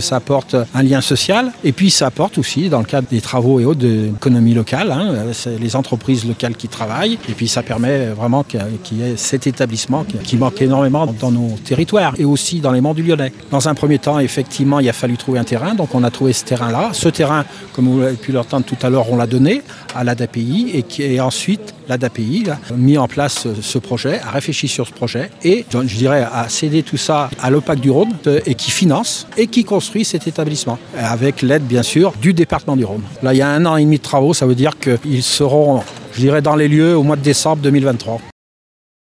ça apporte un lien social et puis ça apporte aussi dans le cadre des travaux et autres de l'économie locale, hein, les entreprises locales qui travaillent et puis ça permet vraiment qu'il y ait cet établissement qui manque énormément dans nos territoires et aussi dans les monts du Lyonnais. Dans un premier temps, effectivement, il a fallu trouver un terrain, donc on a trouvé ce terrain-là. Ce terrain, comme vous l'avez pu l'entendre tout à l'heure, on l'a donné à l'ADAPI et qui est ensuite l'ADAPI a mis en place ce projet, a réfléchi sur ce projet et je dirais a cédé tout ça à l'OPAC du Rhône et qui finance et qui construit cet établissement avec l'aide bien sûr du département du Rhône. Là il y a un an et demi de travaux, ça veut dire qu'ils seront je dirais dans les lieux au mois de décembre 2023.